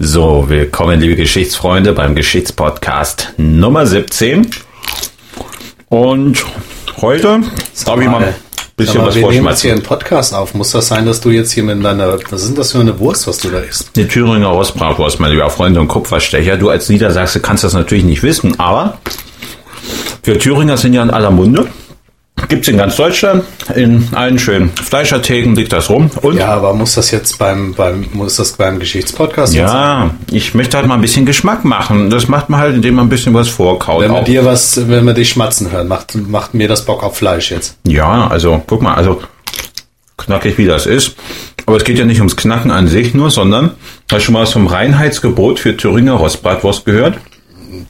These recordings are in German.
So, willkommen, liebe Geschichtsfreunde, beim Geschichtspodcast Nummer 17. Und heute habe ich mal ein bisschen mal, was wir nehmen jetzt hier vorschmatzen. einen Podcast auf. Muss das sein, dass du jetzt hier mit deiner, was ist denn das für eine Wurst, was du da isst? Die Thüringer Rostbratwurst, meine lieber Freunde und Kupferstecher. Du als Niedersachse kannst das natürlich nicht wissen, aber wir Thüringer sind ja in aller Munde. Gibt's in ganz Deutschland, in allen schönen Fleischertheken liegt das rum. Und Ja, aber muss das jetzt beim, beim, muss das beim Geschichtspodcast? Ja, ich möchte halt mal ein bisschen Geschmack machen. Das macht man halt, indem man ein bisschen was vorkaut. Wenn wir auch. dir was, wenn wir dich schmatzen hören, macht, macht mir das Bock auf Fleisch jetzt. Ja, also guck mal, also knackig wie das ist. Aber es geht ja nicht ums Knacken an sich nur, sondern hast du schon mal was vom Reinheitsgebot für Thüringer Rostbratwurst gehört?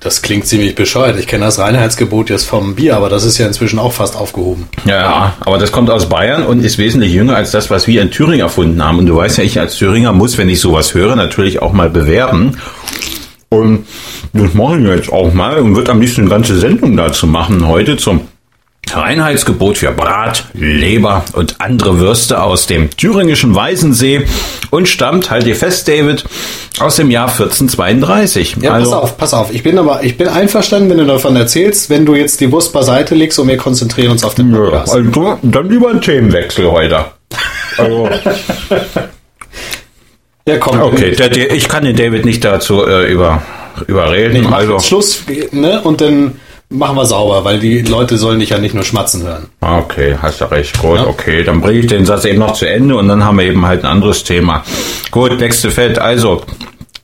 Das klingt ziemlich bescheuert. Ich kenne das Reinheitsgebot jetzt vom Bier, aber das ist ja inzwischen auch fast aufgehoben. Ja, aber das kommt aus Bayern und ist wesentlich jünger als das, was wir in Thüringen erfunden haben. Und du weißt ja, ich als Thüringer muss, wenn ich sowas höre, natürlich auch mal bewerben. Und das mache ich jetzt auch mal und wird am liebsten eine ganze Sendung dazu machen heute zum Reinheitsgebot für Brat, Leber und andere Würste aus dem thüringischen Weißensee und stammt, halt dir fest, David, aus dem Jahr 1432. Ja, also, pass auf, pass auf. Ich bin aber, ich bin einverstanden, wenn du davon erzählst, wenn du jetzt die Wurst beiseite legst und wir konzentrieren uns auf den Ja, Podcast. also dann lieber ein Themenwechsel heute. Also, Ja, komm. okay, der, der, ich kann den David nicht dazu äh, über, überreden. Mach also, Schluss, ne? Und dann machen wir sauber, weil die Leute sollen dich ja nicht nur schmatzen hören. okay, hast du recht. Gut, Ja. okay, dann bringe ich den Satz eben noch zu Ende und dann haben wir eben halt ein anderes Thema. Gut, nächste Feld. Also,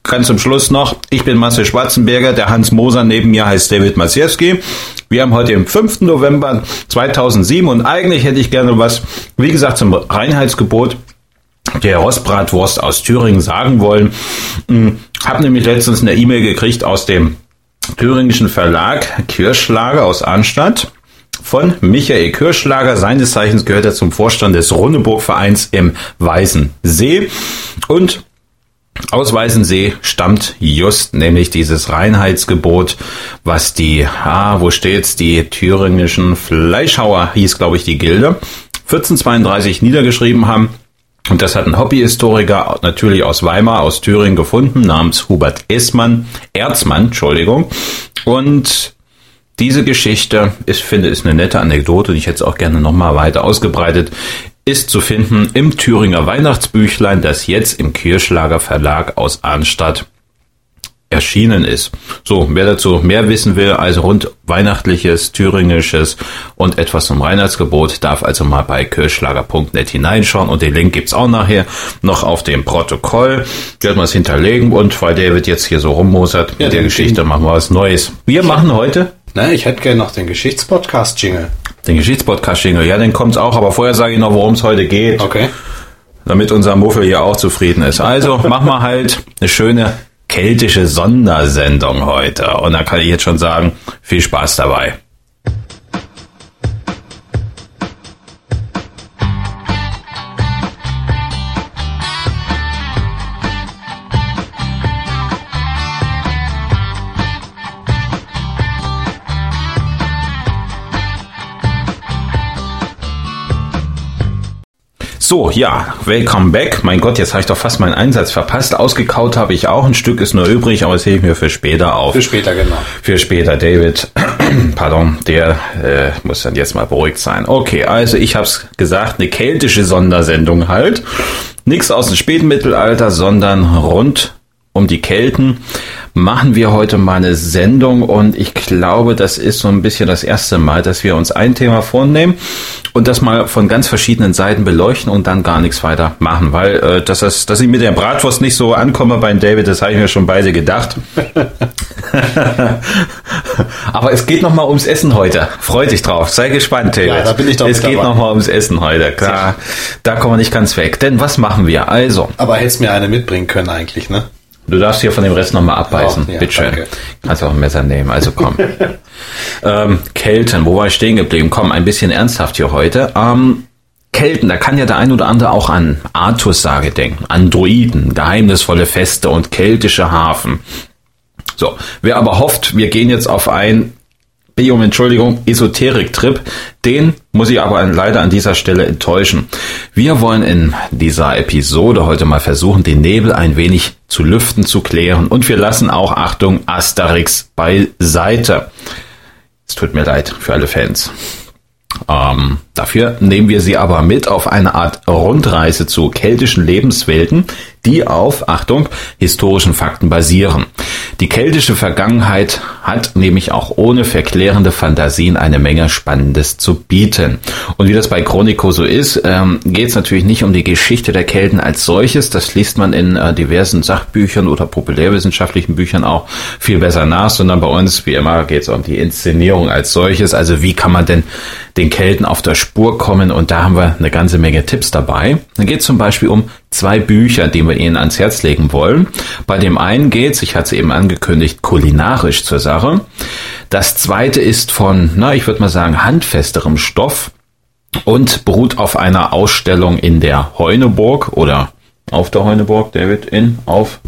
ganz zum Schluss noch. Ich bin Marcel Schwarzenberger, der Hans Moser neben mir heißt David Masiewski. Wir haben heute den 5. November 2007 und eigentlich hätte ich gerne was, wie gesagt, zum Reinheitsgebot der Rostbratwurst aus Thüringen sagen wollen. Hm, Hab nämlich letztens eine E-Mail gekriegt aus dem thüringischen Verlag Kirschlager aus Arnstadt von Michael Kirschlager. Seines Zeichens gehört er zum Vorstand des Rundeburg-Vereins im Weißen See. Und aus Weißensee stammt just nämlich dieses Reinheitsgebot, was die, ah, wo steht's, die thüringischen Fleischhauer hieß, glaube ich, die Gilde, 1432 niedergeschrieben haben. Und das hat ein Hobbyhistoriker natürlich aus Weimar, aus Thüringen gefunden, namens Hubert Essmann, Erzmann, Entschuldigung. Und diese Geschichte, ich finde, ist eine nette Anekdote und ich hätte es auch gerne nochmal weiter ausgebreitet, ist zu finden im Thüringer Weihnachtsbüchlein, das jetzt im Kirschlager Verlag aus Arnstadt erschienen ist. So, wer dazu mehr wissen will, also rund weihnachtliches, thüringisches und etwas zum Reinheitsgebot, darf also mal bei kirschlager.net hineinschauen und den Link gibt's auch nachher noch auf dem Protokoll. Werden wir es hinterlegen und weil David jetzt hier so rummosert Ja, mit der den- Geschichte, machen wir was Neues. Wir machen heute Ne, ich hätte gerne noch den Geschichtspodcast-Jingle. den Geschichtspodcast-Jingle. Ja, den kommt's auch, aber vorher sage ich noch, worum es heute geht, Okay. damit unser Muffel hier auch zufrieden ist. Also machen wir halt eine schöne keltische Sondersendung heute. Und da kann ich jetzt schon sagen, viel Spaß dabei. So, ja, welcome back. Mein Gott, jetzt habe ich doch fast meinen Einsatz verpasst. Ausgekaut habe ich auch. Ein Stück ist nur übrig, aber das hebe ich mir für später auf. Für später, genau. Für später, David. Pardon, der äh, muss dann jetzt mal beruhigt sein. Okay, also ich habe es gesagt, eine keltische Sondersendung halt. Nichts aus dem Spätmittelalter, sondern rund um die Kelten machen wir heute mal eine Sendung und ich glaube, das ist so ein bisschen das erste Mal, dass wir uns ein Thema vornehmen und das mal von ganz verschiedenen Seiten beleuchten und dann gar nichts weiter machen, weil äh, dass, das, dass ich mit der Bratwurst nicht so ankomme beim David, das habe ich mir schon beide gedacht. Aber es geht noch mal ums Essen heute. Freu dich drauf. Sei gespannt, David. Ja, da bin ich doch Es geht dabei. noch mal ums Essen heute. Klar, da kommen wir nicht ganz weg. Denn was machen wir? Also, Aber hättest mir eine mitbringen können eigentlich, ne? Du darfst hier von dem Rest noch mal abbeißen. Oh, ja, Bitteschön. danke. Kannst auch ein Messer nehmen. Also komm. ähm, Kelten, wo war ich stehen geblieben? Komm, ein bisschen ernsthaft hier heute. Ähm, Kelten, da kann ja der ein oder andere auch an Artussage denken, an Druiden, geheimnisvolle Feste und keltische Hafen. So, wer aber hofft, wir gehen jetzt auf ein, um Entschuldigung, Esoterik-Trip, den muss ich aber leider an dieser Stelle enttäuschen. Wir wollen in dieser Episode heute mal versuchen, den Nebel ein wenig zu lüften, zu klären und wir lassen auch, Achtung, Asterix beiseite. Es tut mir leid für alle Fans. Ähm, dafür nehmen wir sie aber mit auf eine Art Rundreise zu keltischen Lebenswelten, die auf, Achtung, historischen Fakten basieren. Die keltische Vergangenheit hat nämlich auch ohne verklärende Fantasien eine Menge Spannendes zu bieten. Und wie das bei Chronico so ist, ähm, geht es natürlich nicht um die Geschichte der Kelten als solches. Das liest man in äh, diversen Sachbüchern oder populärwissenschaftlichen Büchern auch viel besser nach, sondern bei uns, wie immer, geht es um die Inszenierung als solches. Also wie kann man denn den Kelten auf der Spur kommen? Und da haben wir eine ganze Menge Tipps dabei. Dann geht es zum Beispiel um zwei Bücher, die wir Ihnen ans Herz legen wollen. Bei dem einen geht's, ich hatte es eben angekündigt, kulinarisch zur Sache. Das zweite ist von, na, ich würde mal sagen, handfesterem Stoff und beruht auf einer Ausstellung in der Heuneburg oder auf der Heuneburg, David, in, auf?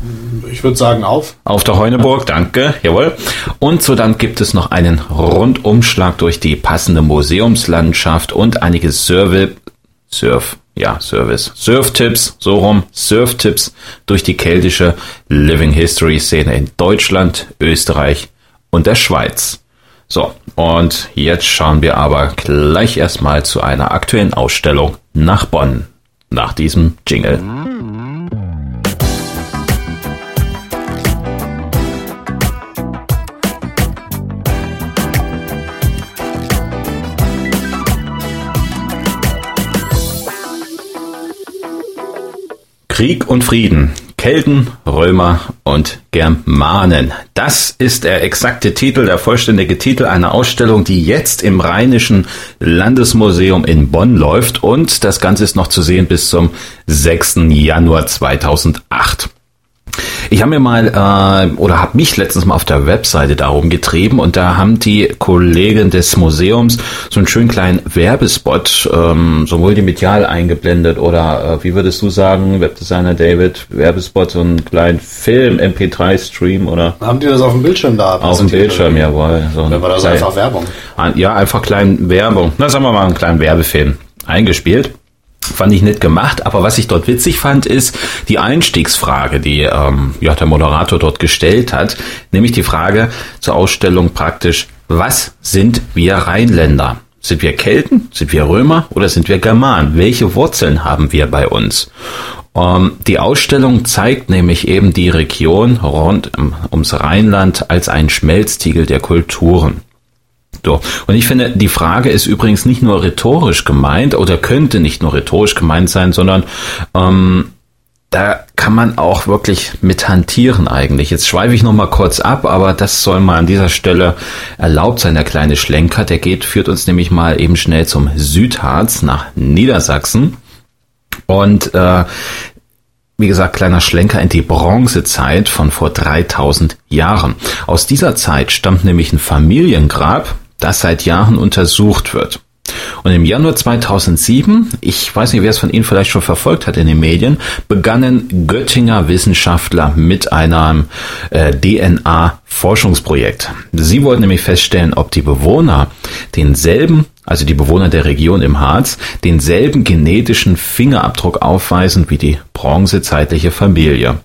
Ich würde sagen auf. Auf der Heuneburg, danke, jawohl. Und so dann gibt es noch einen Rundumschlag durch die passende Museumslandschaft und einige Survey, Surf, ja, Service. Surf-Tipps, so rum, Surf-Tipps durch die keltische Living History-Szene in Deutschland, Österreich und der Schweiz. So, und jetzt schauen wir aber gleich erstmal zu einer aktuellen Ausstellung nach Bonn. Nach diesem Jingle. Krieg und Frieden. Kelten, Römer und Germanen. Das ist der exakte Titel, der vollständige Titel einer Ausstellung, die jetzt im Rheinischen Landesmuseum in Bonn läuft und das Ganze ist noch zu sehen bis zum 6. Januar 2008. Ich habe mir mal äh, oder habe mich letztens mal auf der Webseite darum getrieben und da haben die Kollegen des Museums so einen schönen kleinen Werbespot, ähm, so multimedial eingeblendet oder äh, wie würdest du sagen, Webdesigner David, Werbespot, so einen kleinen Film, MP3-Stream oder? Haben die das auf dem Bildschirm da? Auf dem Bildschirm, jawohl. So Dann war das klein, einfach Werbung. Ja, einfach klein Werbung. Na, sagen wir mal einen kleinen Werbefilm eingespielt. Fand ich nett gemacht, aber was ich dort witzig fand, ist die Einstiegsfrage, die ähm, ja, der Moderator dort gestellt hat, nämlich die Frage zur Ausstellung praktisch, was sind wir Rheinländer? Sind wir Kelten? Sind wir Römer? Oder sind wir Germanen? Welche Wurzeln haben wir bei uns? Ähm, die Ausstellung zeigt nämlich eben die Region rund ums Rheinland als einen Schmelztiegel der Kulturen. So. Und ich finde, die Frage ist übrigens nicht nur rhetorisch gemeint oder könnte nicht nur rhetorisch gemeint sein, sondern ähm, da kann man auch wirklich mit hantieren eigentlich. Jetzt schweife ich noch mal kurz ab, aber das soll mal an dieser Stelle erlaubt sein, der kleine Schlenker. Der geht, führt uns nämlich mal eben schnell zum Südharz nach Niedersachsen. Und äh, wie gesagt, kleiner Schlenker in die Bronzezeit von vor 3000 Jahren. Aus dieser Zeit stammt nämlich ein Familiengrab, das seit Jahren untersucht wird. Und im Januar 2007, ich weiß nicht, wer es von Ihnen vielleicht schon verfolgt hat in den Medien, begannen Göttinger Wissenschaftler mit einem äh, DNA-Forschungsprojekt. Sie wollten nämlich feststellen, ob die Bewohner denselben, also die Bewohner der Region im Harz, denselben genetischen Fingerabdruck aufweisen wie die bronzezeitliche Familie.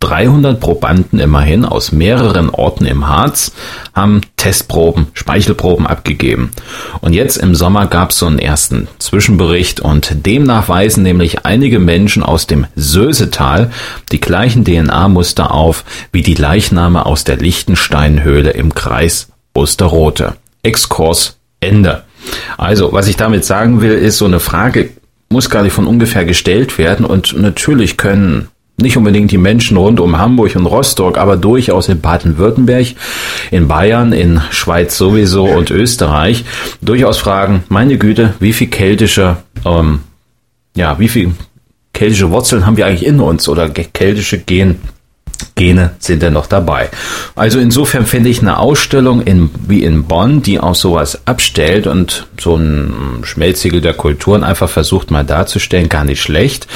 300 Probanden immerhin aus mehreren Orten im Harz haben Testproben, Speichelproben abgegeben. Und jetzt im Sommer gab es so einen ersten Zwischenbericht und demnach weisen nämlich einige Menschen aus dem Sösetal die gleichen DNA-Muster auf wie die Leichname aus der Lichtensteinhöhle im Kreis Osterrote. Exkurs Ende. Also, was ich damit sagen will, ist, so eine Frage muss gar nicht von ungefähr gestellt werden und natürlich können nicht unbedingt die Menschen rund um Hamburg und Rostock, aber durchaus in Baden-Württemberg, in Bayern, in Schweiz sowieso und Österreich durchaus fragen, meine Güte, wie viel keltische, ähm, ja, wie viel keltische Wurzeln haben wir eigentlich in uns oder keltische Gen, Gene sind denn noch dabei. Also insofern finde ich eine Ausstellung in, wie in Bonn, die auch sowas abstellt und so ein Schmelzsiegel der Kulturen einfach versucht mal darzustellen, gar nicht schlecht.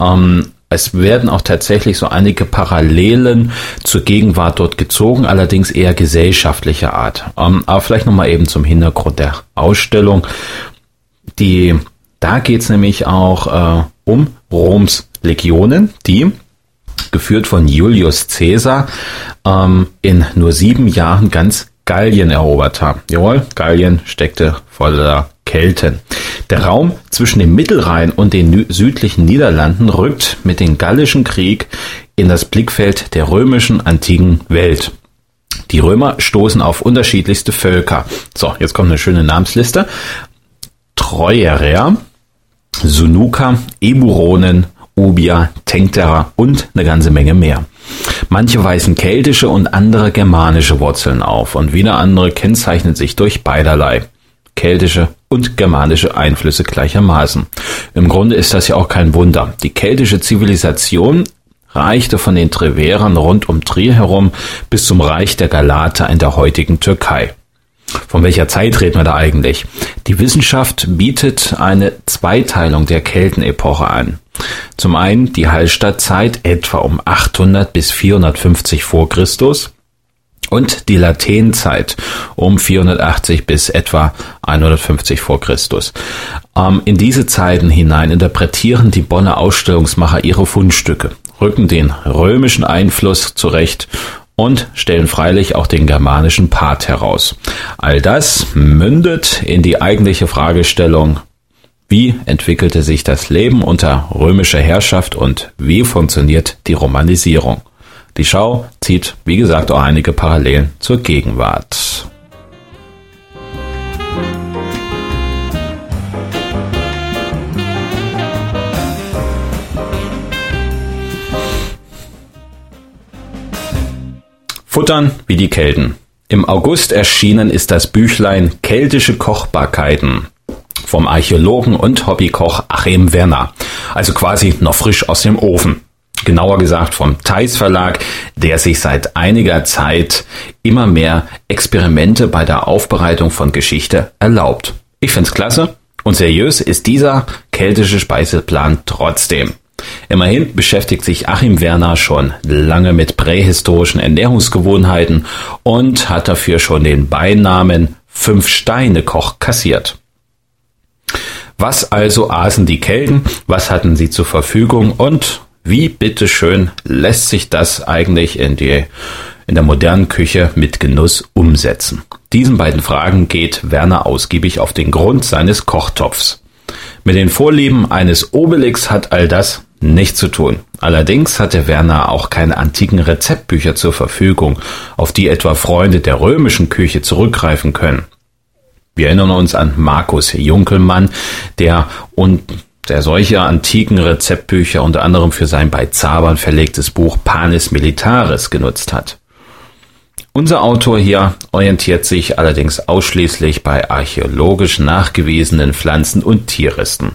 Ähm, es werden auch tatsächlich so einige Parallelen zur Gegenwart dort gezogen, allerdings eher gesellschaftlicher Art. Ähm, aber vielleicht nochmal eben zum Hintergrund der Ausstellung. Die, da geht's nämlich auch äh, um Roms Legionen, die geführt von Julius Caesar ähm, in nur sieben Jahren ganz Gallien erobert haben. Jawohl, Gallien steckte voller Kelten. Der Raum zwischen dem Mittelrhein und den südlichen Niederlanden rückt mit dem Gallischen Krieg in das Blickfeld der römischen antiken Welt. Die Römer stoßen auf unterschiedlichste Völker. So, jetzt kommt eine schöne Namensliste. Treuerer, Sunuka, Eburonen, Ubier, Tencterer und eine ganze Menge mehr. Manche weisen keltische und andere germanische Wurzeln auf und wieder andere kennzeichnen sich durch beiderlei keltische und germanische Einflüsse gleichermaßen. Im Grunde ist das ja auch kein Wunder. Die keltische Zivilisation reichte von den Treverern rund um Trier herum bis zum Reich der Galater in der heutigen Türkei. Von welcher Zeit reden wir da eigentlich? Die Wissenschaft bietet eine Zweiteilung der Keltenepoche an. Zum einen die Hallstattzeit etwa um 800 bis 450 vor Christus und die Latenzeit um 480 bis etwa 150 vor Christus. Ähm, in diese Zeiten hinein interpretieren die Bonner Ausstellungsmacher ihre Fundstücke, rücken den römischen Einfluss zurecht und stellen freilich auch den germanischen Part heraus. All das mündet in die eigentliche Fragestellung, wie entwickelte sich das Leben unter römischer Herrschaft und wie funktioniert die Romanisierung? Die Schau zieht, wie gesagt, auch einige Parallelen zur Gegenwart. Futtern wie die Kelten. Im August erschienen ist das Büchlein Keltische Kochbarkeiten vom Archäologen und Hobbykoch Achim Werner. Also quasi noch frisch aus dem Ofen. Genauer gesagt vom Theis Verlag, der sich seit einiger Zeit immer mehr Experimente bei der Aufbereitung von Geschichte erlaubt. Ich find's klasse und seriös ist dieser keltische Speiseplan trotzdem. Immerhin beschäftigt sich Achim Werner schon lange mit prähistorischen Ernährungsgewohnheiten und hat dafür schon den Beinamen Fünf-Steine-Koch kassiert. Was also aßen die Kelten? Was hatten sie zur Verfügung? Und wie bitteschön lässt sich das eigentlich in die in der modernen Küche mit Genuss umsetzen? Diesen beiden Fragen geht Werner ausgiebig auf den Grund seines Kochtopfs. Mit den Vorlieben eines Obelix hat all das nichts zu tun. Allerdings hatte Werner auch keine antiken Rezeptbücher zur Verfügung, auf die etwa Freunde der römischen Küche zurückgreifen können. Wir erinnern uns an Markus Junkelmann, der und der solche antiken Rezeptbücher unter anderem für sein bei Zabern verlegtes Buch Panis Militaris genutzt hat. Unser Autor hier orientiert sich allerdings ausschließlich bei archäologisch nachgewiesenen Pflanzen und Tierresten.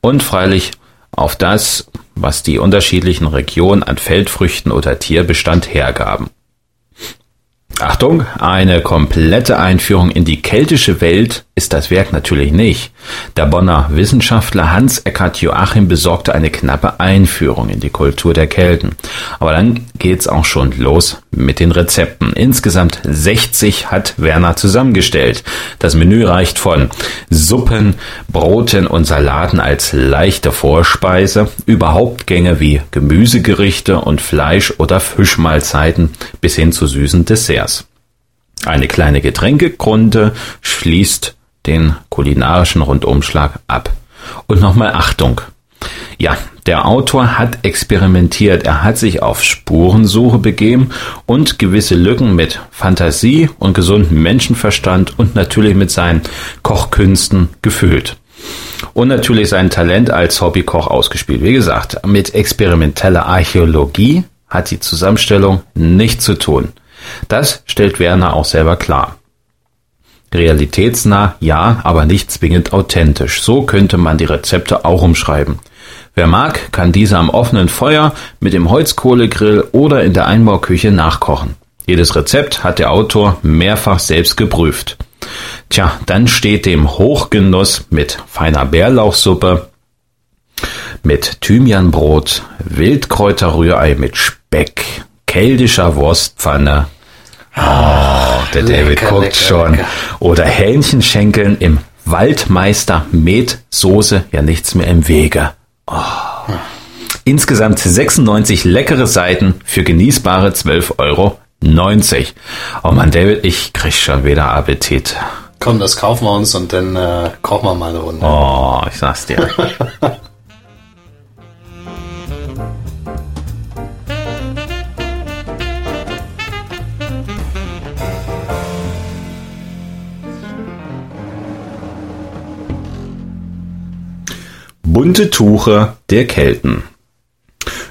Und freilich auf das, was die unterschiedlichen Regionen an Feldfrüchten oder Tierbestand hergaben. Achtung, eine komplette Einführung in die keltische Welt ist das Werk natürlich nicht. Der Bonner Wissenschaftler Hans Eckart Joachim besorgte eine knappe Einführung in die Kultur der Kelten. Aber dann geht's auch schon los mit den Rezepten. Insgesamt 60 hat Werner zusammengestellt. Das Menü reicht von Suppen, Broten und Salaten als leichte Vorspeise über Hauptgänge wie Gemüsegerichte und Fleisch- oder Fischmahlzeiten bis hin zu süßen Desserts. Eine kleine Getränkegrunde schließt den kulinarischen Rundumschlag ab. Und nochmal Achtung. Ja, der Autor hat experimentiert, er hat sich auf Spurensuche begeben und gewisse Lücken mit Fantasie und gesundem Menschenverstand und natürlich mit seinen Kochkünsten gefüllt. Und natürlich sein Talent als Hobbykoch ausgespielt. Wie gesagt, mit experimenteller Archäologie hat die Zusammenstellung nichts zu tun. Das stellt Werner auch selber klar. Realitätsnah, ja, aber nicht zwingend authentisch. So könnte man die Rezepte auch umschreiben. Wer mag, kann diese am offenen Feuer, mit dem Holzkohlegrill oder in der Einbauküche nachkochen. Jedes Rezept hat der Autor mehrfach selbst geprüft. Tja, dann steht dem Hochgenuss mit feiner Bärlauchsuppe, mit Thymianbrot, Wildkräuterrührei mit Speck, keltischer Wurstpfanne, Oh, der David lecker, guckt lecker, schon. Lecker. Oder Hähnchenschenkeln im Waldmeister Met Soße ja nichts mehr im Wege. Oh. Insgesamt 96 leckere Seiten für genießbare 12,90 Euro. Oh Mann, David, ich krieg schon wieder Appetit. Komm, das kaufen wir uns und dann äh, kochen wir mal eine Runde. Oh, ich sag's dir. Bunte Tuche der Kelten.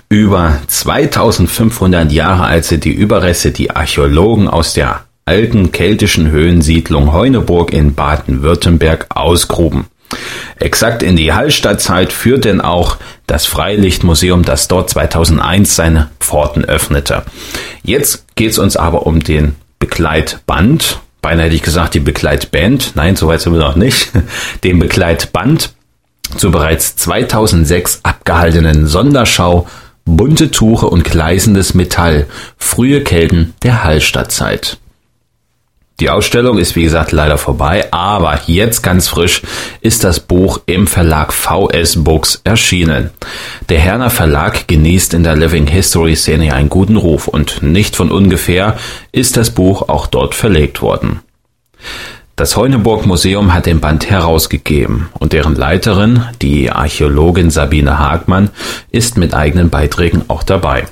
Über 2500 Jahre alt sind die Überreste, die Archäologen aus der alten keltischen Höhensiedlung Heuneburg in Baden-Württemberg ausgruben. Exakt in die Hallstattzeit führt denn auch das Freilichtmuseum, das dort 2001 seine Pforten öffnete. Jetzt geht es uns aber um den Begleitband, beinahe hätte ich gesagt die Begleitband, nein, soweit sind wir noch nicht, den Begleitband zur bereits 2006 abgehaltenen Sonderschau Bunte Tuche und gleißendes Metall, frühe Kelten der Hallstattzeit. Die Ausstellung ist wie gesagt leider vorbei, aber jetzt ganz frisch ist das Buch im Verlag VS Books erschienen. Der Herner Verlag genießt in der Living History Szene einen guten Ruf und nicht von ungefähr ist das Buch auch dort verlegt worden. Das Heuneburg Museum hat den Band herausgegeben und deren Leiterin, die Archäologin Sabine Hagmann, ist mit eigenen Beiträgen auch dabei.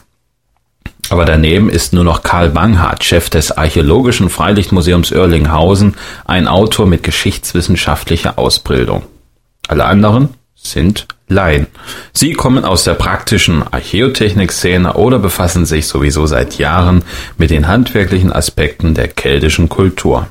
Aber daneben ist nur noch Karl Banghardt, Chef des Archäologischen Freilichtmuseums Oerlinghausen, ein Autor mit geschichtswissenschaftlicher Ausbildung. Alle anderen sind Laien. Sie kommen aus der praktischen Archäotechnik-Szene oder befassen sich sowieso seit Jahren mit den handwerklichen Aspekten der keltischen Kultur.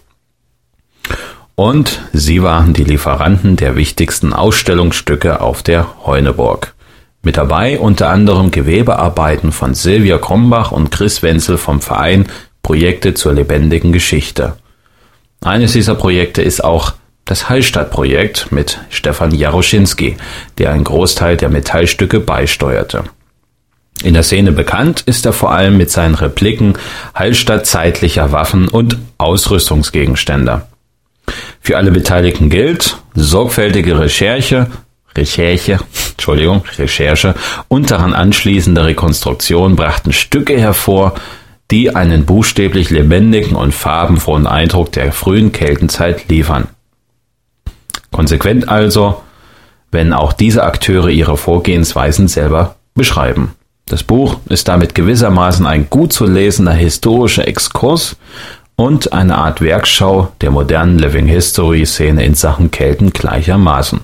Und sie waren die Lieferanten der wichtigsten Ausstellungsstücke auf der Heuneburg. Mit dabei unter anderem Gewebearbeiten von Silvia Krombach und Chris Wenzel vom Verein Projekte zur lebendigen Geschichte. Eines dieser Projekte ist auch das Hallstatt-Projekt mit Stefan Jaroschinski, der einen Großteil der Metallstücke beisteuerte. In der Szene bekannt ist er vor allem mit seinen Repliken Hallstatt zeitlicher Waffen und Ausrüstungsgegenstände. Für alle Beteiligten gilt, sorgfältige Recherche, Recherche, Entschuldigung, Recherche und daran anschließende Rekonstruktion brachten Stücke hervor, die einen buchstäblich lebendigen und farbenfrohen Eindruck der frühen Keltenzeit liefern. Konsequent also, wenn auch diese Akteure ihre Vorgehensweisen selber beschreiben. Das Buch ist damit gewissermaßen ein gut zu lesender historischer Exkurs und eine Art Werkschau der modernen Living History Szene in Sachen Kelten gleichermaßen.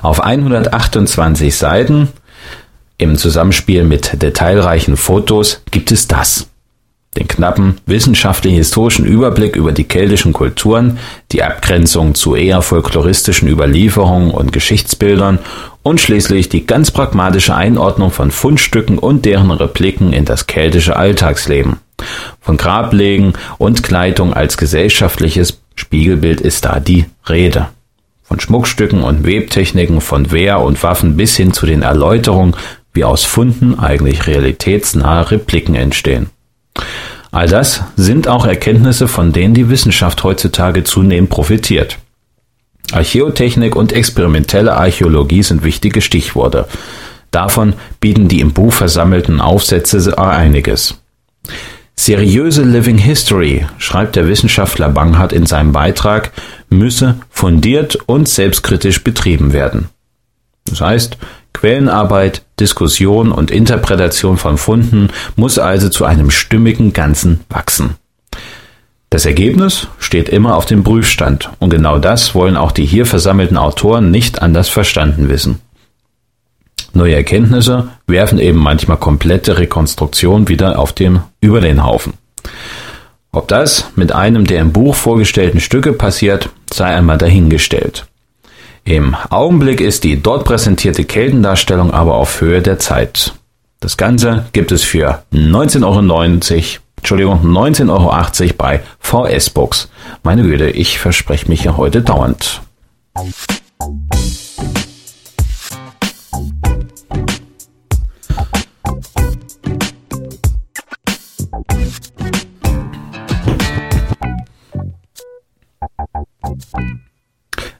Auf 128 Seiten im Zusammenspiel mit detailreichen Fotos gibt es das. Den knappen wissenschaftlichen historischen Überblick über die keltischen Kulturen, die Abgrenzung zu eher folkloristischen Überlieferungen und Geschichtsbildern und schließlich die ganz pragmatische Einordnung von Fundstücken und deren Repliken in das keltische Alltagsleben. Von Grablegen und Kleidung als gesellschaftliches Spiegelbild ist da die Rede. Von Schmuckstücken und Webtechniken, von Wehr und Waffen bis hin zu den Erläuterungen, wie aus Funden eigentlich realitätsnahe Repliken entstehen. All das sind auch Erkenntnisse, von denen die Wissenschaft heutzutage zunehmend profitiert. Archäotechnik und experimentelle Archäologie sind wichtige Stichworte. Davon bieten die im Buch versammelten Aufsätze einiges. Seriöse Living History, schreibt der Wissenschaftler Banghardt in seinem Beitrag, müsse fundiert und selbstkritisch betrieben werden. Das heißt, Quellenarbeit, Diskussion und Interpretation von Funden muss also zu einem stimmigen Ganzen wachsen. Das Ergebnis steht immer auf dem Prüfstand und genau das wollen auch die hier versammelten Autoren nicht anders verstanden wissen. Neue Erkenntnisse werfen eben manchmal komplette Rekonstruktion wieder auf dem, über den Haufen. Ob das mit einem der im Buch vorgestellten Stücke passiert, sei einmal dahingestellt. Im Augenblick ist die dort präsentierte Keltendarstellung aber auf Höhe der Zeit. Das Ganze gibt es für 19,90 Euro, Entschuldigung, 19,80 Euro bei VS Books. Meine Güte, ich verspreche mich ja heute dauernd.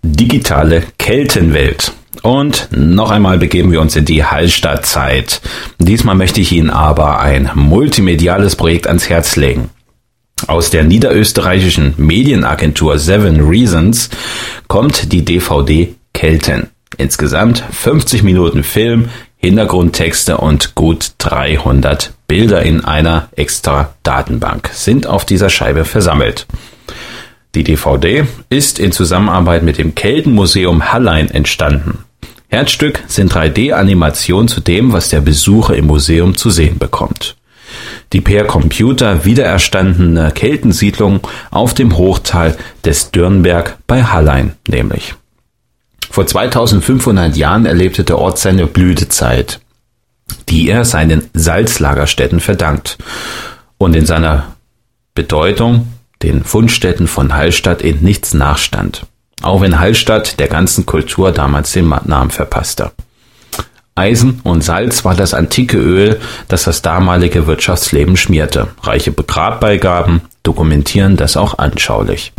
Digitale Keltenwelt. Und noch einmal begeben wir uns in die Hallstattzeit. Diesmal möchte ich Ihnen aber ein multimediales Projekt ans Herz legen. Aus der niederösterreichischen Medienagentur Seven Reasons kommt die DVD Kelten. Insgesamt 50 Minuten Film, Hintergrundtexte und gut 300 Bilder in einer extra Datenbank sind auf dieser Scheibe versammelt. Die DVD ist in Zusammenarbeit mit dem Keltenmuseum Hallein entstanden. Herzstück sind 3D-Animationen zu dem, was der Besucher im Museum zu sehen bekommt. Die per Computer wiedererstandene Keltensiedlung auf dem Hochtal des Dürnberg bei Hallein nämlich. Vor 2500 Jahren erlebte der Ort seine Blütezeit, die er seinen Salzlagerstätten verdankt und in seiner Bedeutung den Fundstätten von Hallstatt in nichts nachstand, auch wenn Hallstatt der ganzen Kultur damals den Namen verpasste. Eisen und Salz war das antike Öl, das das damalige Wirtschaftsleben schmierte. Reiche Grabbeigaben dokumentieren das auch anschaulich.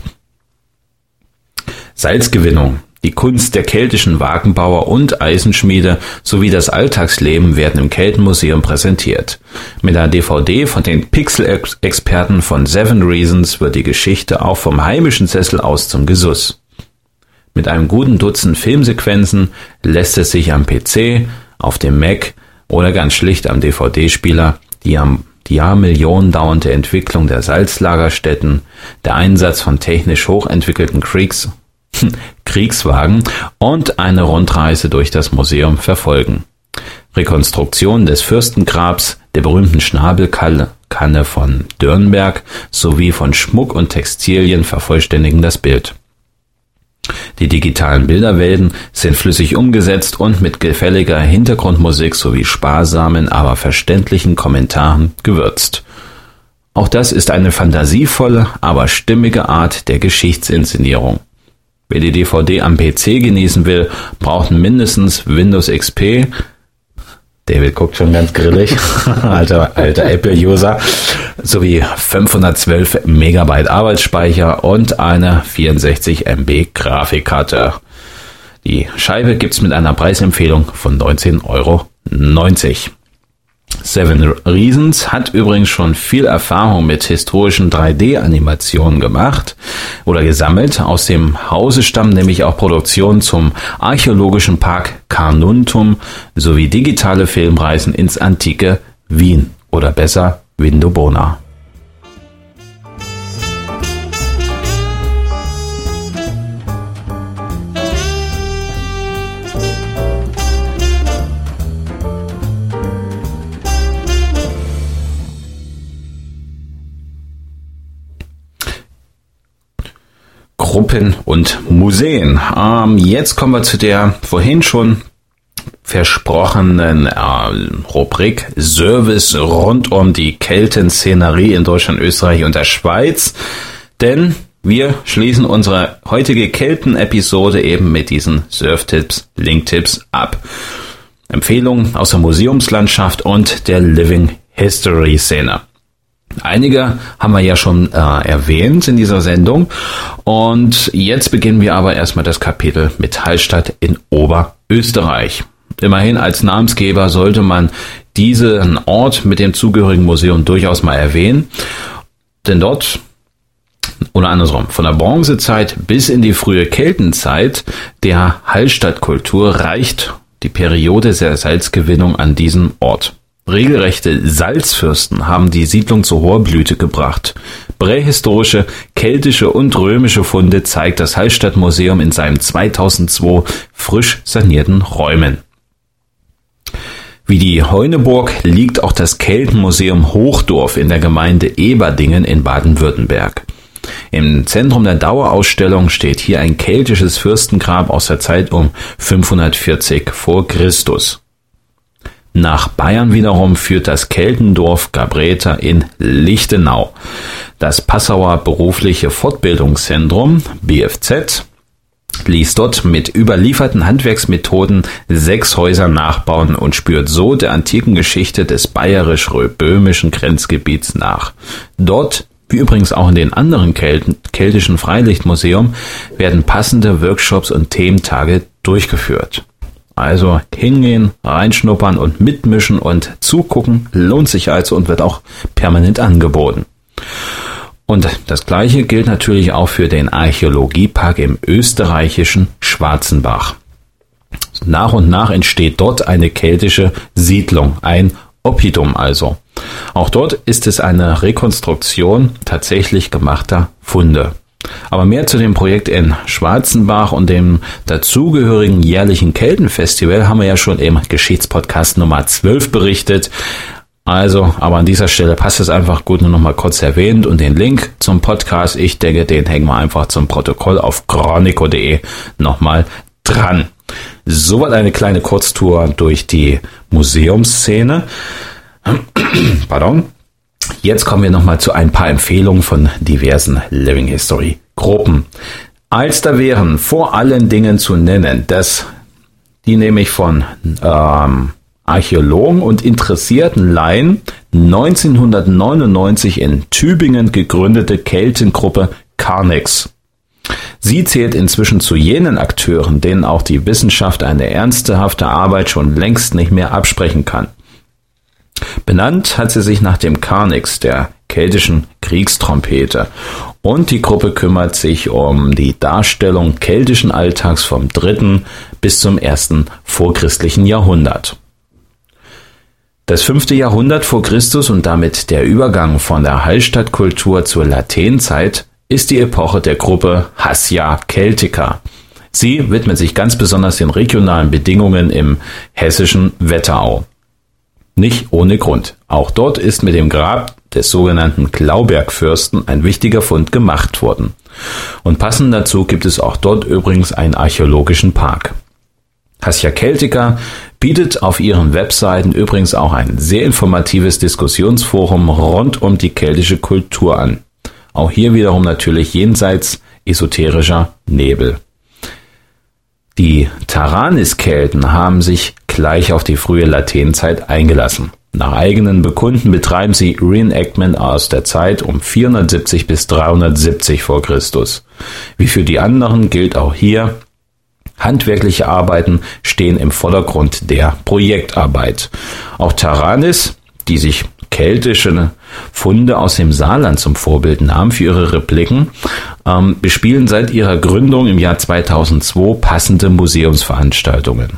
Salzgewinnung die Kunst der keltischen Wagenbauer und Eisenschmiede sowie das Alltagsleben werden im Keltenmuseum präsentiert. Mit einer DVD von den Pixel-Experten von Seven Reasons wird die Geschichte auch vom heimischen Sessel aus zum Gesuss. Mit einem guten Dutzend Filmsequenzen lässt es sich am PC, auf dem Mac oder ganz schlicht am DVD-Spieler die am Jahrmillionen dauernde Entwicklung der Salzlagerstätten, der Einsatz von technisch hochentwickelten Kriegs- Kriegswagen und eine Rundreise durch das Museum verfolgen. Rekonstruktionen des Fürstengrabs, der berühmten Schnabelkanne von Dürnberg sowie von Schmuck und Textilien vervollständigen das Bild. Die digitalen Bilderwelten sind flüssig umgesetzt und mit gefälliger Hintergrundmusik sowie sparsamen, aber verständlichen Kommentaren gewürzt. Auch das ist eine fantasievolle, aber stimmige Art der Geschichtsinszenierung. Wer die DVD am PC genießen will, braucht mindestens Windows XP. David guckt schon ganz grillig, alter, alter Apple-User, sowie 512 Megabyte Arbeitsspeicher und eine 64 MB Grafikkarte. Die Scheibe gibt's mit einer Preisempfehlung von 19,90 Euro. Seven Reasons hat übrigens schon viel Erfahrung mit historischen 3D-Animationen gemacht oder gesammelt. Aus dem Hause stammen nämlich auch Produktionen zum archäologischen Park Carnuntum sowie digitale Filmreisen ins antike Wien oder besser Vindobona. Gruppen und Museen. Ähm, jetzt kommen wir zu der vorhin schon versprochenen äh, Rubrik Service rund um die Keltenszenerie in Deutschland, Österreich und der Schweiz. Denn wir schließen unsere heutige Kelten-Episode eben mit diesen Surf-Tipps, Link-Tipps ab. Empfehlungen aus der Museumslandschaft und der Living History Szene. Einige haben wir ja schon äh, erwähnt in dieser Sendung. Und jetzt beginnen wir aber erstmal das Kapitel mit Hallstatt in Oberösterreich. Immerhin als Namensgeber sollte man diesen Ort mit dem zugehörigen Museum durchaus mal erwähnen. Denn dort, oder andersrum, von der Bronzezeit bis in die frühe Keltenzeit der Hallstattkultur reicht die Periode der Salzgewinnung an diesem Ort. Regelrechte Salzfürsten haben die Siedlung zur hoher Blüte gebracht. Prähistorische, keltische und römische Funde zeigt das Hallstattmuseum in seinen 2002 frisch sanierten Räumen. Wie die Heuneburg liegt auch das Keltenmuseum Hochdorf in der Gemeinde Eberdingen in Baden-Württemberg. Im Zentrum der Dauerausstellung steht hier ein keltisches Fürstengrab aus der Zeit um 540 vor Christus. Nach Bayern wiederum führt das Keltendorf Gabreta in Lichtenau. Das Passauer berufliche Fortbildungszentrum BFZ ließ dort mit überlieferten Handwerksmethoden sechs Häuser nachbauen und spürt so der antiken Geschichte des bayerisch-böhmischen Grenzgebiets nach. Dort Wie übrigens auch in den anderen Kelten, keltischen Freilichtmuseum werden passende Workshops und Thementage durchgeführt. Also hingehen, reinschnuppern und mitmischen und zugucken lohnt sich also und wird auch permanent angeboten. Und das gleiche gilt natürlich auch für den Archäologiepark im österreichischen Schwarzenbach. Nach und nach entsteht dort eine keltische Siedlung, ein Oppidum also. Auch dort ist es eine Rekonstruktion tatsächlich gemachter Funde. Aber mehr zu dem Projekt in Schwarzenbach und dem dazugehörigen jährlichen Keltenfestival haben wir ja schon im Geschichtspodcast Nummer 12 berichtet. Also, aber an dieser Stelle passt es einfach gut, nur noch mal kurz erwähnt und den Link zum Podcast, ich denke, den hängen wir einfach zum Protokoll auf chronico.de nochmal dran. Soweit eine kleine Kurztour durch die Museumsszene. Pardon. Jetzt kommen wir nochmal zu ein paar Empfehlungen von diversen Living History Gruppen. Als da wären vor allen Dingen zu nennen, dass die nämlich von ähm, Archäologen und interessierten Laien 1999 in Tübingen gegründete Keltengruppe Carnex. Sie zählt inzwischen zu jenen Akteuren, denen auch die Wissenschaft eine ernsthafte Arbeit schon längst nicht mehr absprechen kann. Benannt hat sie sich nach dem Carnix, der keltischen Kriegstrompete. Und die Gruppe kümmert sich um die Darstellung keltischen Alltags vom dritten bis zum ersten vorchristlichen Jahrhundert. Das fünfte Jahrhundert vor Christus und damit der Übergang von der Hallstattkultur zur Latenzeit ist die Epoche der Gruppe Hassia Celtica. Sie widmet sich ganz besonders den regionalen Bedingungen im hessischen Wetterau. Nicht ohne Grund. Auch dort ist mit dem Grab des sogenannten Klaubergfürsten ein wichtiger Fund gemacht worden. Und passend dazu gibt es auch dort übrigens einen archäologischen Park. Hassia Celtica bietet auf ihren Webseiten übrigens auch ein sehr informatives Diskussionsforum rund um die keltische Kultur an. Auch hier wiederum natürlich jenseits esoterischer Nebel. Die Taranis-Kelten haben sich gleich auf die frühe Latenzeit eingelassen. Nach eigenen Bekunden betreiben sie Reenactment aus der Zeit um 470 bis 370 vor Christus. Wie für die anderen gilt auch hier, handwerkliche Arbeiten stehen im Vordergrund der Projektarbeit. Auch Taranis, die sich keltische Funde aus dem Saarland zum Vorbild nahmen für ihre Repliken, ähm, bespielen seit ihrer Gründung im Jahr 2002 passende Museumsveranstaltungen.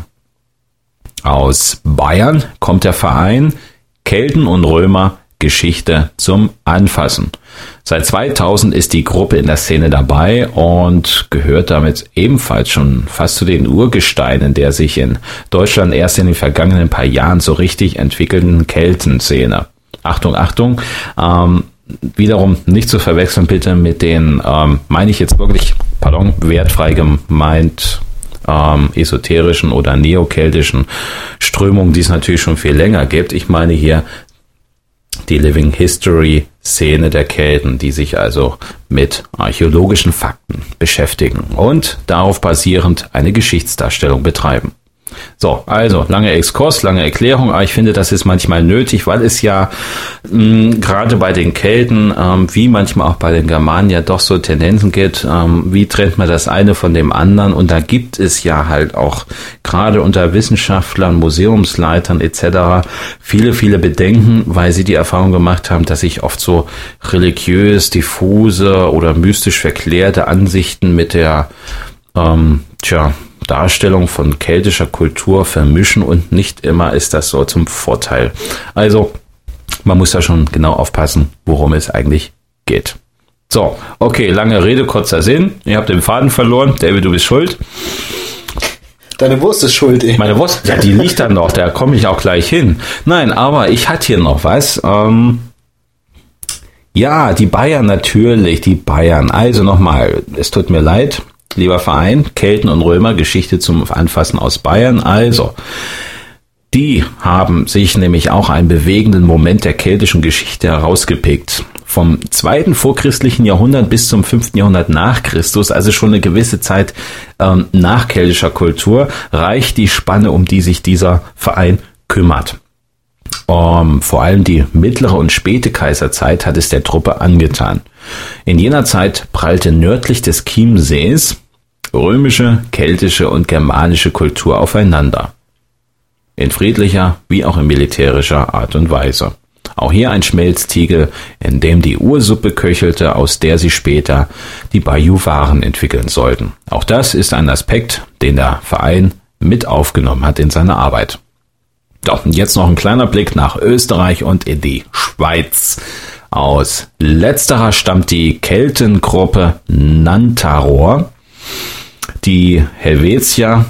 Aus Bayern kommt der Verein Kelten und Römer Geschichte zum Anfassen. Seit 2000 ist die Gruppe in der Szene dabei und gehört damit ebenfalls schon fast zu den Urgesteinen der sich in Deutschland erst in den vergangenen paar Jahren so richtig entwickelnden Keltenszene. Achtung, Achtung, ähm, wiederum nicht zu verwechseln bitte mit den, ähm, meine ich jetzt wirklich, pardon, wertfrei gemeint ähm, esoterischen oder neokeltischen Strömungen, die es natürlich schon viel länger gibt. Ich meine hier die Living History Szene der Kelten, die sich also mit archäologischen Fakten beschäftigen und darauf basierend eine Geschichtsdarstellung betreiben. So, also lange Exkurs, lange Erklärung, aber ich finde, das ist manchmal nötig, weil es ja mh, gerade bei den Kelten, ähm, wie manchmal auch bei den Germanen, ja doch so Tendenzen gibt, ähm, wie trennt man das eine von dem anderen und da gibt es ja halt auch gerade unter Wissenschaftlern, Museumsleitern etc. viele, viele Bedenken, weil sie die Erfahrung gemacht haben, dass sich oft so religiös, diffuse oder mystisch verklärte Ansichten mit der ähm, tja, Darstellung von keltischer Kultur vermischen und nicht immer ist das so zum Vorteil. Also, man muss da schon genau aufpassen, worum es eigentlich geht. So, okay, lange Rede, kurzer Sinn. Ihr habt den Faden verloren. David, du bist schuld. Deine Wurst ist schuld, ey. Meine Wurst, ja, die liegt dann noch, da komme ich auch gleich hin. Nein, aber ich hatte hier noch was. Ähm, ja, die Bayern natürlich, die Bayern. Also nochmal, es tut mir leid, lieber Verein, Kelten und Römer, Geschichte zum Anfassen aus Bayern. Also, die haben sich nämlich auch einen bewegenden Moment der keltischen Geschichte herausgepickt. Vom zweiten vorchristlichen Jahrhundert bis zum fünften Jahrhundert nach Christus, also schon eine gewisse Zeit ähm, nach keltischer Kultur, reicht die Spanne, um die sich dieser Verein kümmert. Um, vor allem die mittlere und späte Kaiserzeit hat es der Truppe angetan. In jener Zeit prallte nördlich des Chiemsees römische, keltische und germanische Kultur aufeinander. In friedlicher wie auch in militärischer Art und Weise. Auch hier ein Schmelztiegel, in dem die Ursuppe köchelte, aus der sie später die Bajuwaren entwickeln sollten. Auch das ist ein Aspekt, den der Verein mit aufgenommen hat in seine Arbeit. Doch, und jetzt noch ein kleiner Blick nach Österreich und in die Schweiz. Aus letzterer stammt die Keltengruppe Nantaror. Die Helvetier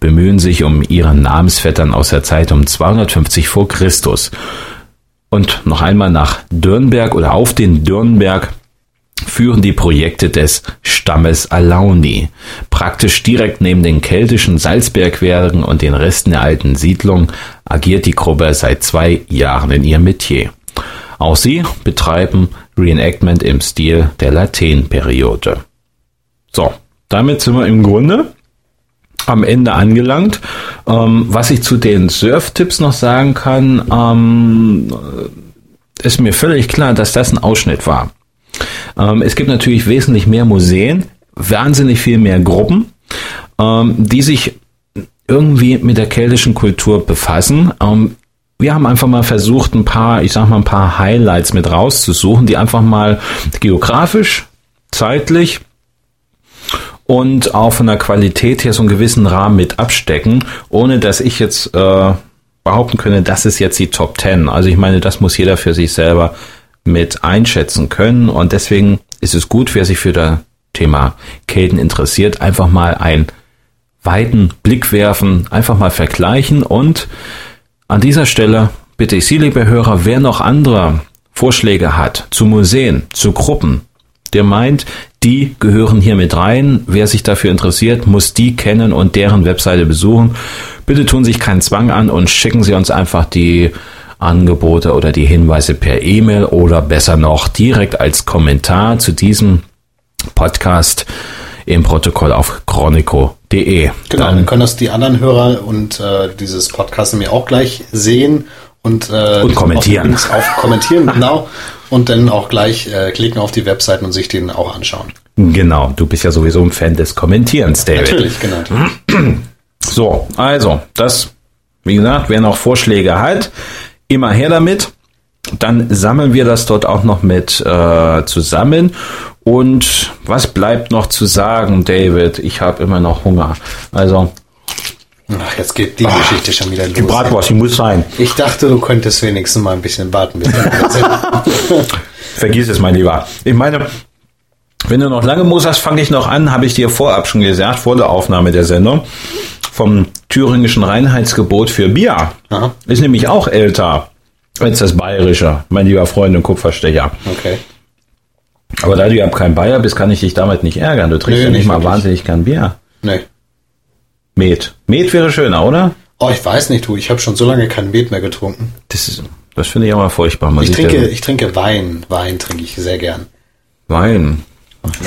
bemühen sich um ihren Namensvettern aus der Zeit um 250 vor Christus. Und noch einmal nach Dürnberg oder auf den Dürnberg führen die Projekte des Stammes Alauni. Praktisch direkt neben den keltischen Salzbergwerken und den Resten der alten Siedlung agiert die Gruppe seit zwei Jahren in ihrem Metier. Auch sie betreiben Reenactment im Stil der Latènperiode. So, damit sind wir im Grunde am Ende angelangt. Ähm, was ich zu den Surf-Tipps noch sagen kann, ähm, ist mir völlig klar, dass das ein Ausschnitt war. Ähm, es gibt natürlich wesentlich mehr Museen, wahnsinnig viel mehr Gruppen, ähm, die sich irgendwie mit der keltischen Kultur befassen. Ähm, wir haben einfach mal versucht, ein paar, ich sag mal, ein paar Highlights mit rauszusuchen, die einfach mal geografisch, zeitlich und auch von der Qualität her so einen gewissen Rahmen mit abstecken, ohne dass ich jetzt äh, behaupten könnte, das ist jetzt die Top 10. Also ich meine, das muss jeder für sich selber mit einschätzen können und deswegen ist es gut, wer sich für das Thema Kelten interessiert, einfach mal einen weiten Blick werfen, einfach mal vergleichen und an dieser Stelle bitte ich Sie, liebe Hörer, wer noch andere Vorschläge hat zu Museen, zu Gruppen, der meint, die gehören hier mit rein. Wer sich dafür interessiert, muss die kennen und deren Webseite besuchen. Bitte tun sich keinen Zwang an und schicken Sie uns einfach die Angebote oder die Hinweise per E-Mail oder besser noch direkt als Kommentar zu diesem Podcast im Protokoll auf chronico.de. Genau, dann, dann können das die anderen Hörer und äh, dieses Podcast mir auch gleich sehen und, äh, und kommentieren. Auf, auf kommentieren, genau und dann auch gleich äh, klicken auf die Webseiten und sich den auch anschauen. Genau, du bist ja sowieso ein Fan des Kommentierens, David. Natürlich, genau. So, also, das, wie gesagt, wer noch Vorschläge hat, immer her damit. Dann sammeln wir das dort auch noch mit äh, zusammen. Und was bleibt noch zu sagen, David? Ich habe immer noch Hunger. Also Ach, jetzt geht die Ach, Geschichte schon wieder los. Die Bratwurst, die muss sein. Ich dachte, du könntest wenigstens mal ein bisschen warten. Vergiss es, mein Lieber. Ich meine, wenn du noch lange musterst, fange ich noch an, habe ich dir vorab schon gesagt, vor der Aufnahme der Sendung, vom thüringischen Reinheitsgebot für Bier. Aha. Ist nämlich auch älter als das bayerische, mein lieber Freund und Kupferstecher. Okay. Aber da du ja kein Bayer bist, kann ich dich damit nicht ärgern. Du trinkst nee, ja nicht, nicht mal wirklich. wahnsinnig kein Bier. Nee. Met. Met wäre schöner, oder? Oh, ich weiß nicht, du. Ich habe schon so lange kein Met mehr getrunken. Das ist, das finde ich auch mal furchtbar. Man ich trinke, ja, ich trinke Wein. Wein trinke ich sehr gern. Wein.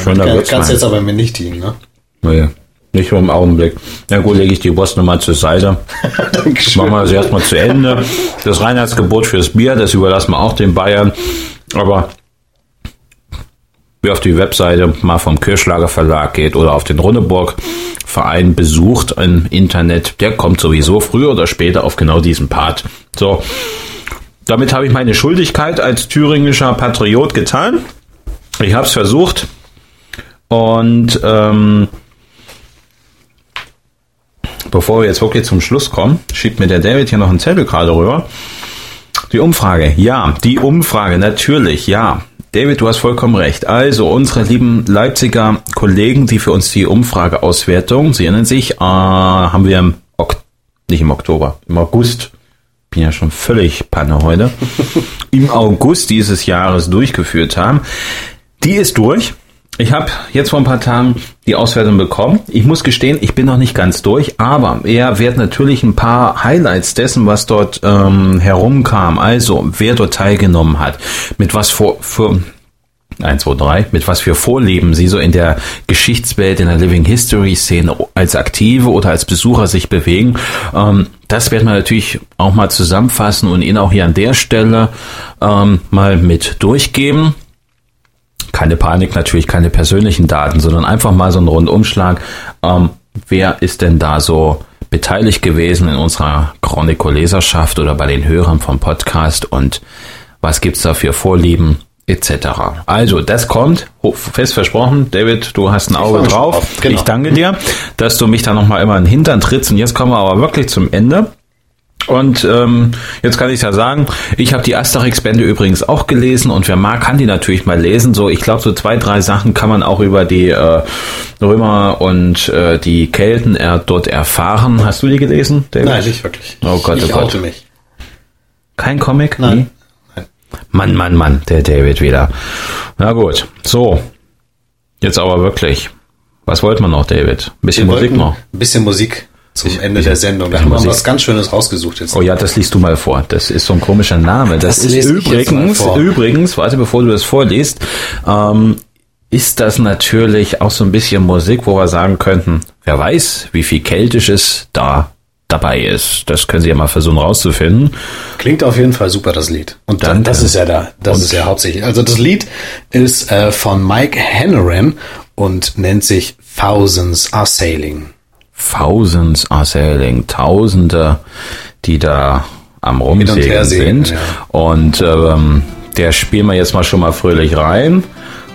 Schöner ja, Kannst jetzt aber mir nicht dienen, ne? Nee, nicht nur im Augenblick. Na gut, lege ich die Wurst nochmal zur Seite. Machen wir das erstmal zu Ende. Das Reinheitsgebot fürs Bier, das überlassen wir auch den Bayern. Aber wer auf die Webseite mal vom Kirschlager Verlag geht oder auf den Runneburg Verein besucht im Internet, der kommt sowieso früher oder später auf genau diesen Part. So, damit habe ich meine Schuldigkeit als thüringischer Patriot getan. Ich habe es versucht und ähm, bevor wir jetzt wirklich zum Schluss kommen, schiebt mir der David hier noch einen Zettel gerade rüber. Die Umfrage, ja, die Umfrage, natürlich, ja. David, du hast vollkommen recht. Also, unsere lieben Leipziger Kollegen, die für uns die Umfrageauswertung, Sie erinnern sich, äh, haben wir im ok nicht im Oktober, im August, bin ja schon völlig Panne heute, im August dieses Jahres durchgeführt haben. Die ist durch. Ich habe jetzt vor ein paar Tagen die Auswertung bekommen. Ich muss gestehen, ich bin noch nicht ganz durch, aber er wird natürlich ein paar Highlights dessen, was dort ähm, herumkam, also wer dort teilgenommen hat, mit was vor, für 1, 2, 3, mit was für Vorleben sie so in der Geschichtswelt, in der Living History Szene als Aktive oder als Besucher sich bewegen. Ähm, das werden wir natürlich auch mal zusammenfassen und Ihnen auch hier an der Stelle ähm, mal mit durchgeben. Keine Panik, natürlich keine persönlichen Daten, sondern einfach mal so ein Rundumschlag. Ähm, wer ist denn da so beteiligt gewesen in unserer Chronico-Leserschaft oder bei den Hörern vom Podcast und was gibt's da für Vorlieben etc. Also, das kommt, fest versprochen. David, du hast ein Auge drauf. drauf. Genau. Ich danke dir, dass du mich da nochmal immer in den Hintern trittst. Und jetzt kommen wir aber wirklich zum Ende. Und ähm, jetzt kann ich ja sagen, ich habe die Asterix-Bände übrigens auch gelesen und wer mag, kann die natürlich mal lesen. So, ich glaube, so zwei, drei Sachen kann man auch über die äh, Römer und äh, die Kelten er, dort erfahren. Hast du die gelesen? David? Nein, nicht wirklich. Oh Gott, ich oh Gott. mich. Kein Comic? Nein. Nie? Mann, Mann, Mann, der David wieder. Na gut, so. Jetzt aber wirklich. Was wollte man noch, David? Ein bisschen Wir Musik noch. Ein bisschen Musik zum ich, Ende der Sendung. Da haben wir was ganz Schönes rausgesucht jetzt. Oh ja, das liest du mal vor. Das ist so ein komischer Name. Das, das ist übrigens, übrigens, warte, bevor du das vorliest, ähm, ist das natürlich auch so ein bisschen Musik, wo wir sagen könnten, wer weiß, wie viel Keltisches da dabei ist. Das können Sie ja mal versuchen rauszufinden. Klingt auf jeden Fall super, das Lied. Und dann, das ist ja da, das ist ja hauptsächlich. Also das Lied ist äh, von Mike Hanneran und nennt sich Thousands Are Sailing. Thousands Are Sailing. Tausende, die da am Rumsegeln sind. Ja. Und ähm, der spielen wir jetzt mal schon mal fröhlich rein.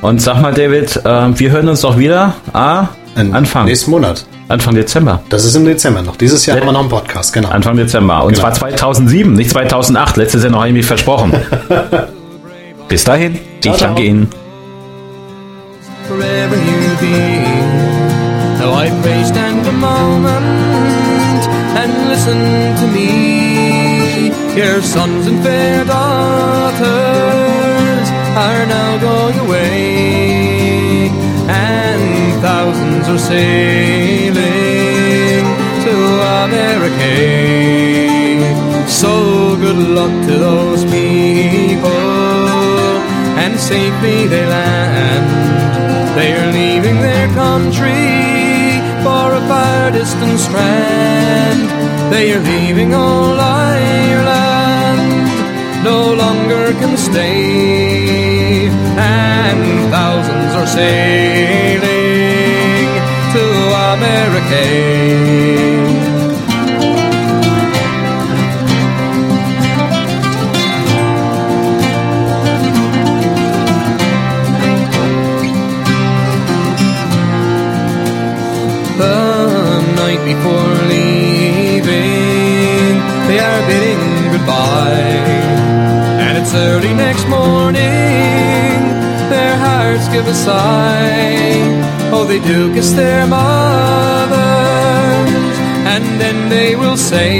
Und sag mal, David, äh, wir hören uns doch wieder. Ah, Anfang. Nächsten Monat. Anfang Dezember. Das ist im Dezember noch. Dieses Jahr haben wir noch einen Podcast, genau. Anfang Dezember. Und genau. zwar 2007, nicht 2008. Letztes Jahr noch irgendwie versprochen. Bis dahin, ich danke Ihnen. Moment and listen to me. Your sons and fair daughters are now going away, and thousands are sailing to America. So good luck to those people, and safely they land. They are leaving their country far distant strand. They are leaving all Ireland, no longer can stay, and thousands are sailing to America. Give a sigh. Oh, they do kiss their mothers, and then they will say,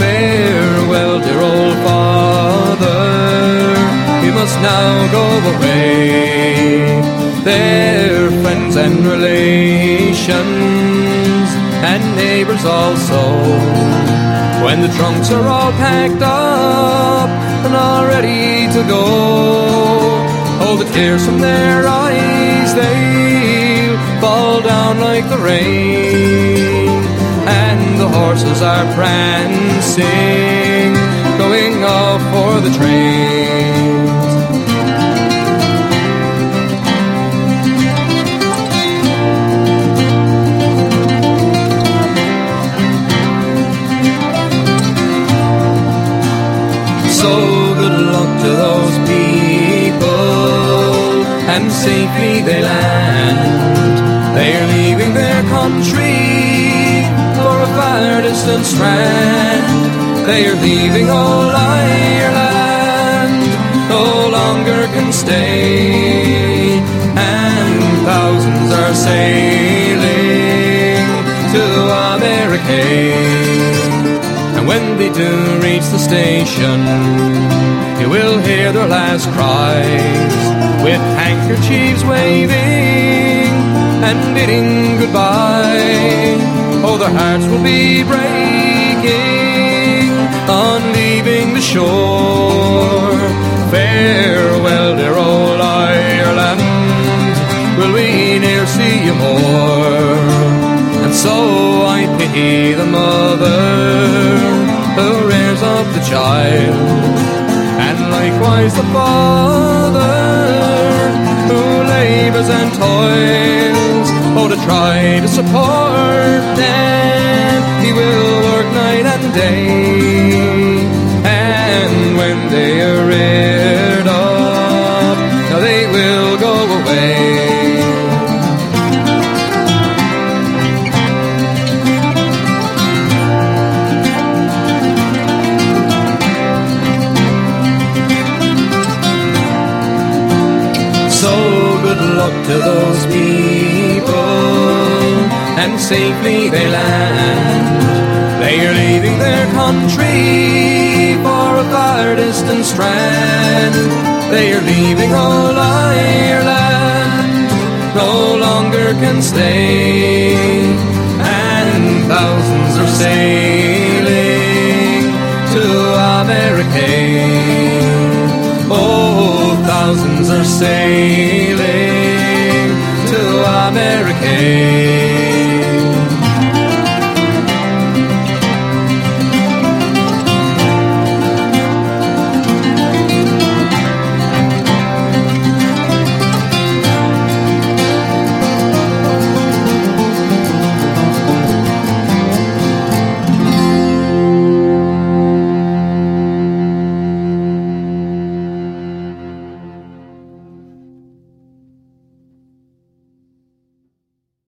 Farewell, dear old father, you must now go away. Their friends and relations and neighbors also. When the trunks are all packed up and all ready to go, oh, the tears from their eyes, they fall down like the rain. And the horses are prancing, going off for the train. And safely they land. They're leaving their country for a far distant strand. They're leaving old Ireland, no longer can stay, and thousands are sailing to America. And when they do reach the station, you will hear their last cries with handkerchiefs waving and bidding goodbye. Oh, their hearts will be breaking on leaving the shore. Farewell, dear old Ireland, will we ne'er see you more? And so I pity the mother who rears up the child, likewise the father who labors and toils, oh, to try to support them. He will work night and day, and when they are reared up, they will go away. safely they land. They are leaving their country for a far distant strand. They are leaving old Ireland, no longer can stay. And thousands are sailing to America. Oh, thousands are sailing to America.